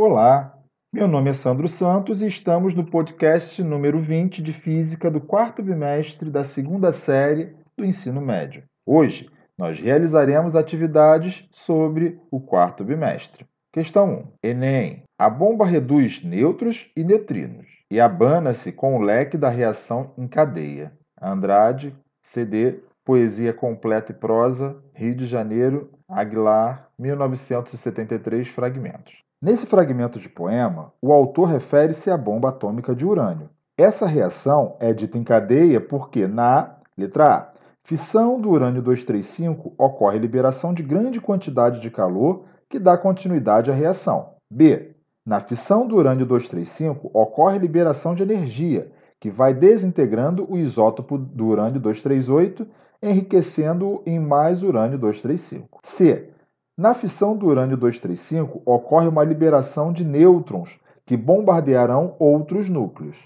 Olá, meu nome é Sandro Santos e estamos no podcast número 20 de Física do quarto bimestre da segunda série do ensino médio. Hoje, nós realizaremos atividades sobre o quarto bimestre. Questão 1. Enem. A bomba reduz nêutrons e neutrinos e abana-se com o leque da reação em cadeia. Andrade, CD, Poesia Completa e Prosa, Rio de Janeiro, Aguilar, 1973, fragmentos. Nesse fragmento de poema, o autor refere-se à bomba atômica de urânio. Essa reação é dita em cadeia porque, na letra A, fissão do urânio 235 ocorre liberação de grande quantidade de calor que dá continuidade à reação. B. Na fissão do urânio 235 ocorre liberação de energia, que vai desintegrando o isótopo do urânio 238, enriquecendo-o em mais urânio 235. C. Na fissão do urânio 235, ocorre uma liberação de nêutrons que bombardearão outros núcleos.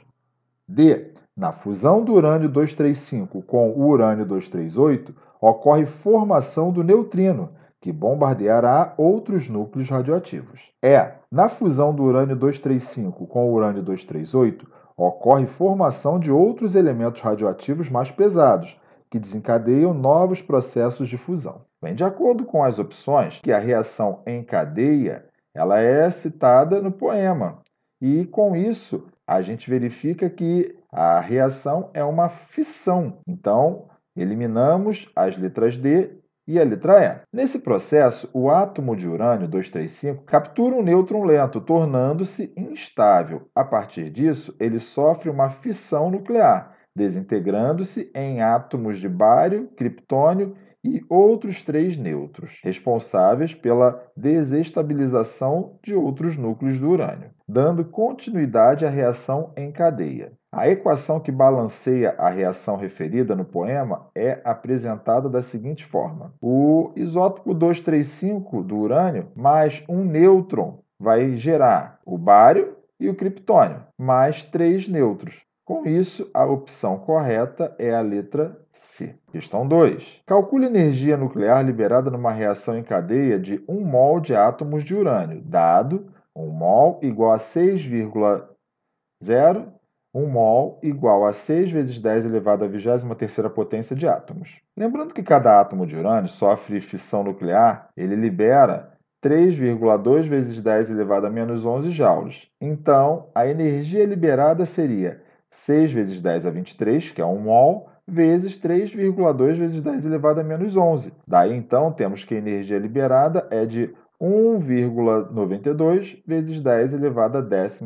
D. Na fusão do urânio 235 com o urânio 238, ocorre formação do neutrino, que bombardeará outros núcleos radioativos. E. Na fusão do urânio 235 com o urânio 238, ocorre formação de outros elementos radioativos mais pesados, que desencadeiam novos processos de fusão. Bem, de acordo com as opções, que a reação em cadeia ela é citada no poema. E com isso, a gente verifica que a reação é uma fissão. Então, eliminamos as letras D e a letra E. Nesse processo, o átomo de urânio 235 captura um nêutron lento, tornando-se instável. A partir disso, ele sofre uma fissão nuclear, desintegrando-se em átomos de bário, criptônio e outros três nêutrons, responsáveis pela desestabilização de outros núcleos do urânio, dando continuidade à reação em cadeia. A equação que balanceia a reação referida no poema é apresentada da seguinte forma: o isótopo 235 do urânio mais um nêutron vai gerar o bário e o criptônio, mais três nêutrons, com isso, a opção correta é a letra C. Questão 2. Calcule a energia nuclear liberada numa reação em cadeia de 1 mol de átomos de urânio, dado 1 mol igual a 6,0, 1 mol igual a 6 vezes 10 elevado à 23ª potência de átomos. Lembrando que cada átomo de urânio sofre fissão nuclear, ele libera 3,2 vezes 10 elevado a menos 11 joules. Então, a energia liberada seria 6 vezes 10 a 23, que é 1 mol, vezes 3,2 vezes 10 elevado a menos 11. Daí, então, temos que a energia liberada é de 1,92 vezes 10 elevado a 13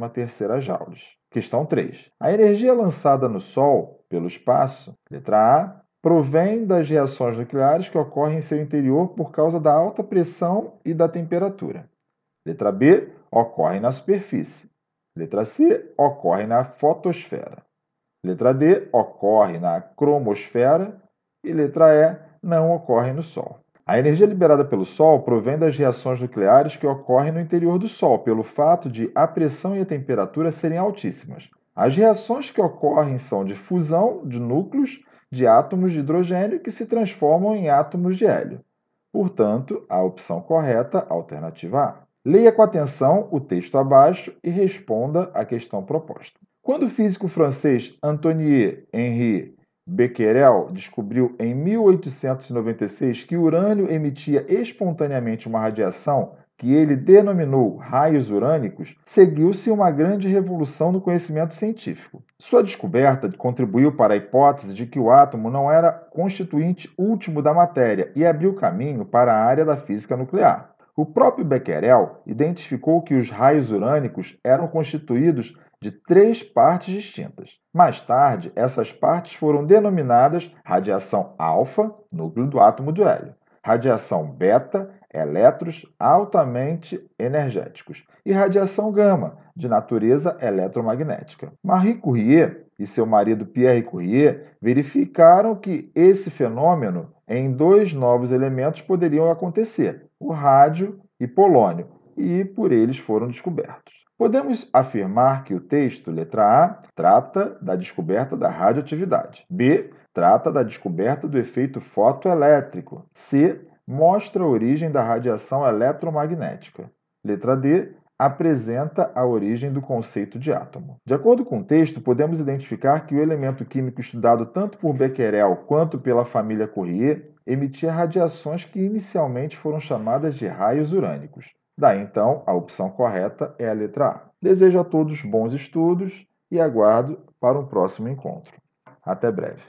joules. Questão 3. A energia lançada no Sol pelo espaço, letra A, provém das reações nucleares que ocorrem em seu interior por causa da alta pressão e da temperatura. Letra B, ocorre na superfície. Letra C ocorre na fotosfera. Letra D ocorre na cromosfera. E letra E não ocorre no Sol. A energia liberada pelo Sol provém das reações nucleares que ocorrem no interior do Sol, pelo fato de a pressão e a temperatura serem altíssimas. As reações que ocorrem são de fusão de núcleos de átomos de hidrogênio que se transformam em átomos de hélio. Portanto, a opção correta, alternativa A. Leia com atenção o texto abaixo e responda à questão proposta. Quando o físico francês Antoine Henri Becquerel descobriu em 1896 que urânio emitia espontaneamente uma radiação que ele denominou raios urânicos, seguiu-se uma grande revolução no conhecimento científico. Sua descoberta contribuiu para a hipótese de que o átomo não era constituinte último da matéria e abriu caminho para a área da física nuclear. O próprio Becquerel identificou que os raios urânicos eram constituídos de três partes distintas. Mais tarde, essas partes foram denominadas radiação alfa, núcleo do átomo de hélio, radiação beta, elétrons altamente energéticos, e radiação gama, de natureza eletromagnética. Marie Curie e seu marido Pierre Curie verificaram que esse fenômeno em dois novos elementos poderiam acontecer, o rádio e polônio, e por eles foram descobertos. Podemos afirmar que o texto, letra A, trata da descoberta da radioatividade. B, trata da descoberta do efeito fotoelétrico. C, mostra a origem da radiação eletromagnética. Letra D, apresenta a origem do conceito de átomo. De acordo com o texto, podemos identificar que o elemento químico estudado tanto por Becquerel quanto pela família Courier emitia radiações que inicialmente foram chamadas de raios urânicos. Daí então, a opção correta é a letra A. Desejo a todos bons estudos e aguardo para um próximo encontro. Até breve.